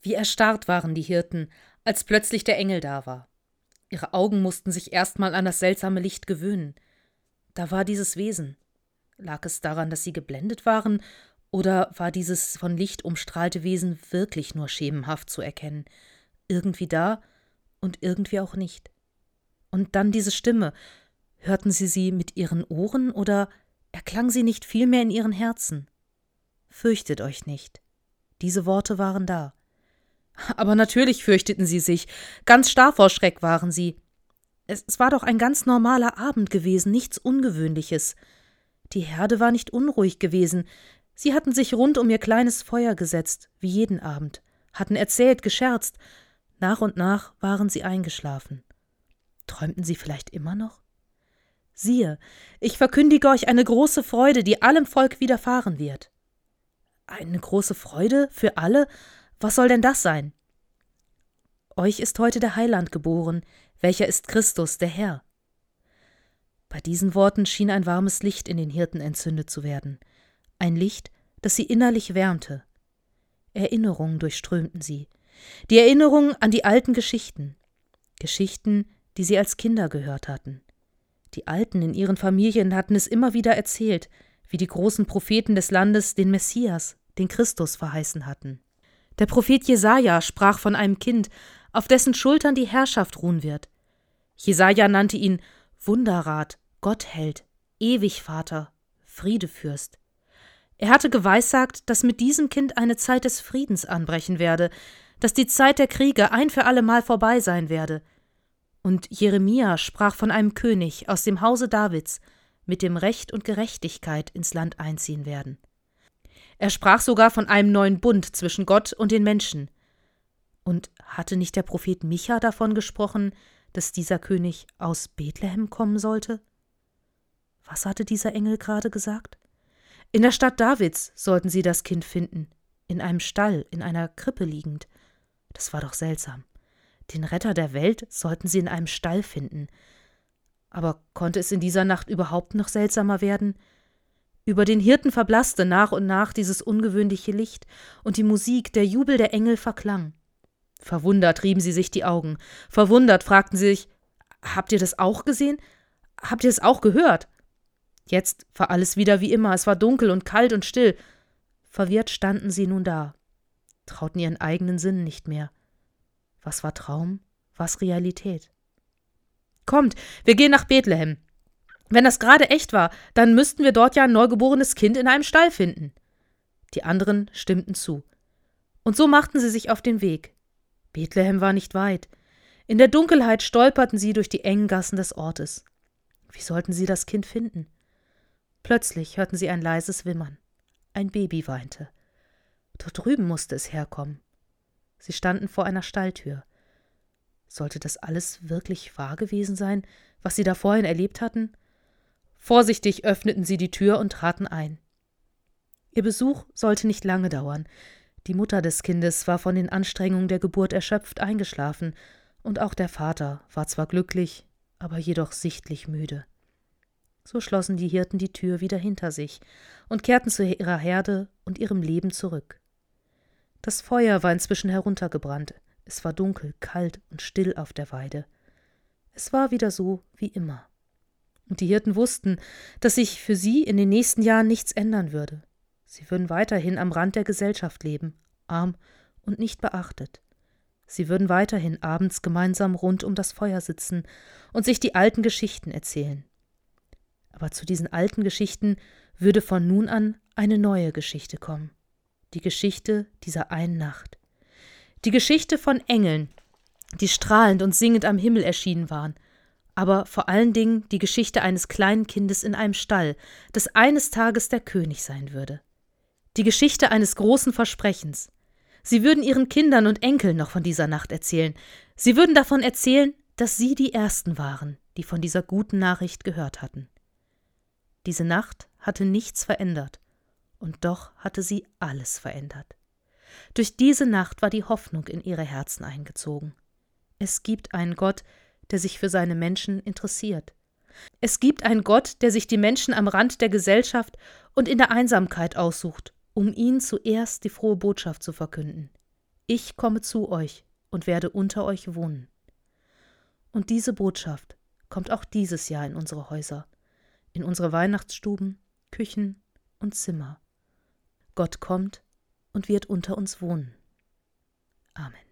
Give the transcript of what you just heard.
Wie erstarrt waren die Hirten, als plötzlich der Engel da war. Ihre Augen mussten sich erstmal an das seltsame Licht gewöhnen. Da war dieses Wesen. Lag es daran, dass sie geblendet waren, oder war dieses von Licht umstrahlte Wesen wirklich nur schemenhaft zu erkennen? Irgendwie da und irgendwie auch nicht. Und dann diese Stimme. Hörten sie sie mit ihren Ohren oder erklang sie nicht vielmehr in ihren Herzen? Fürchtet euch nicht. Diese Worte waren da. Aber natürlich fürchteten sie sich. Ganz starr vor Schreck waren sie. Es, es war doch ein ganz normaler Abend gewesen, nichts Ungewöhnliches. Die Herde war nicht unruhig gewesen. Sie hatten sich rund um ihr kleines Feuer gesetzt, wie jeden Abend, hatten erzählt, gescherzt. Nach und nach waren sie eingeschlafen. Träumten sie vielleicht immer noch? Siehe, ich verkündige euch eine große Freude, die allem Volk widerfahren wird. Eine große Freude für alle? Was soll denn das sein? Euch ist heute der Heiland geboren, welcher ist Christus, der Herr. Bei diesen Worten schien ein warmes Licht in den Hirten entzündet zu werden, ein Licht, das sie innerlich wärmte. Erinnerungen durchströmten sie, die Erinnerung an die alten Geschichten, Geschichten, die sie als Kinder gehört hatten. Die Alten in ihren Familien hatten es immer wieder erzählt, wie die großen Propheten des Landes den Messias, den Christus verheißen hatten. Der Prophet Jesaja sprach von einem Kind, auf dessen Schultern die Herrschaft ruhen wird. Jesaja nannte ihn Wunderrat, Gottheld, Ewigvater, Friedefürst. Er hatte geweissagt, dass mit diesem Kind eine Zeit des Friedens anbrechen werde, dass die Zeit der Kriege ein für allemal vorbei sein werde. Und Jeremia sprach von einem König aus dem Hause Davids, mit dem Recht und Gerechtigkeit ins Land einziehen werden. Er sprach sogar von einem neuen Bund zwischen Gott und den Menschen. Und hatte nicht der Prophet Micha davon gesprochen, dass dieser König aus Bethlehem kommen sollte? Was hatte dieser Engel gerade gesagt? In der Stadt Davids sollten sie das Kind finden, in einem Stall, in einer Krippe liegend. Das war doch seltsam. Den Retter der Welt sollten sie in einem Stall finden. Aber konnte es in dieser Nacht überhaupt noch seltsamer werden? Über den Hirten verblasste nach und nach dieses ungewöhnliche Licht, und die Musik, der Jubel der Engel verklang. Verwundert rieben sie sich die Augen. Verwundert fragten sie sich: Habt ihr das auch gesehen? Habt ihr es auch gehört? Jetzt war alles wieder wie immer, es war dunkel und kalt und still. Verwirrt standen sie nun da, trauten ihren eigenen Sinnen nicht mehr. Was war Traum, was Realität? Kommt, wir gehen nach Bethlehem. Wenn das gerade echt war, dann müssten wir dort ja ein neugeborenes Kind in einem Stall finden. Die anderen stimmten zu. Und so machten sie sich auf den Weg. Bethlehem war nicht weit. In der Dunkelheit stolperten sie durch die engen Gassen des Ortes. Wie sollten sie das Kind finden? Plötzlich hörten sie ein leises Wimmern. Ein Baby weinte. Dort drüben musste es herkommen. Sie standen vor einer Stalltür. Sollte das alles wirklich wahr gewesen sein, was sie da vorhin erlebt hatten? Vorsichtig öffneten sie die Tür und traten ein. Ihr Besuch sollte nicht lange dauern. Die Mutter des Kindes war von den Anstrengungen der Geburt erschöpft eingeschlafen, und auch der Vater war zwar glücklich, aber jedoch sichtlich müde. So schlossen die Hirten die Tür wieder hinter sich und kehrten zu ihrer Herde und ihrem Leben zurück. Das Feuer war inzwischen heruntergebrannt, es war dunkel, kalt und still auf der Weide. Es war wieder so wie immer. Und die Hirten wussten, dass sich für sie in den nächsten Jahren nichts ändern würde. Sie würden weiterhin am Rand der Gesellschaft leben, arm und nicht beachtet. Sie würden weiterhin abends gemeinsam rund um das Feuer sitzen und sich die alten Geschichten erzählen. Aber zu diesen alten Geschichten würde von nun an eine neue Geschichte kommen. Die Geschichte dieser einen Nacht. Die Geschichte von Engeln, die strahlend und singend am Himmel erschienen waren, aber vor allen Dingen die Geschichte eines kleinen Kindes in einem Stall, das eines Tages der König sein würde. Die Geschichte eines großen Versprechens. Sie würden ihren Kindern und Enkeln noch von dieser Nacht erzählen. Sie würden davon erzählen, dass sie die Ersten waren, die von dieser guten Nachricht gehört hatten. Diese Nacht hatte nichts verändert, und doch hatte sie alles verändert. Durch diese Nacht war die Hoffnung in ihre Herzen eingezogen. Es gibt einen Gott, der sich für seine Menschen interessiert. Es gibt einen Gott, der sich die Menschen am Rand der Gesellschaft und in der Einsamkeit aussucht, um ihnen zuerst die frohe Botschaft zu verkünden. Ich komme zu euch und werde unter euch wohnen. Und diese Botschaft kommt auch dieses Jahr in unsere Häuser, in unsere Weihnachtsstuben, Küchen und Zimmer. Gott kommt und wird unter uns wohnen. Amen.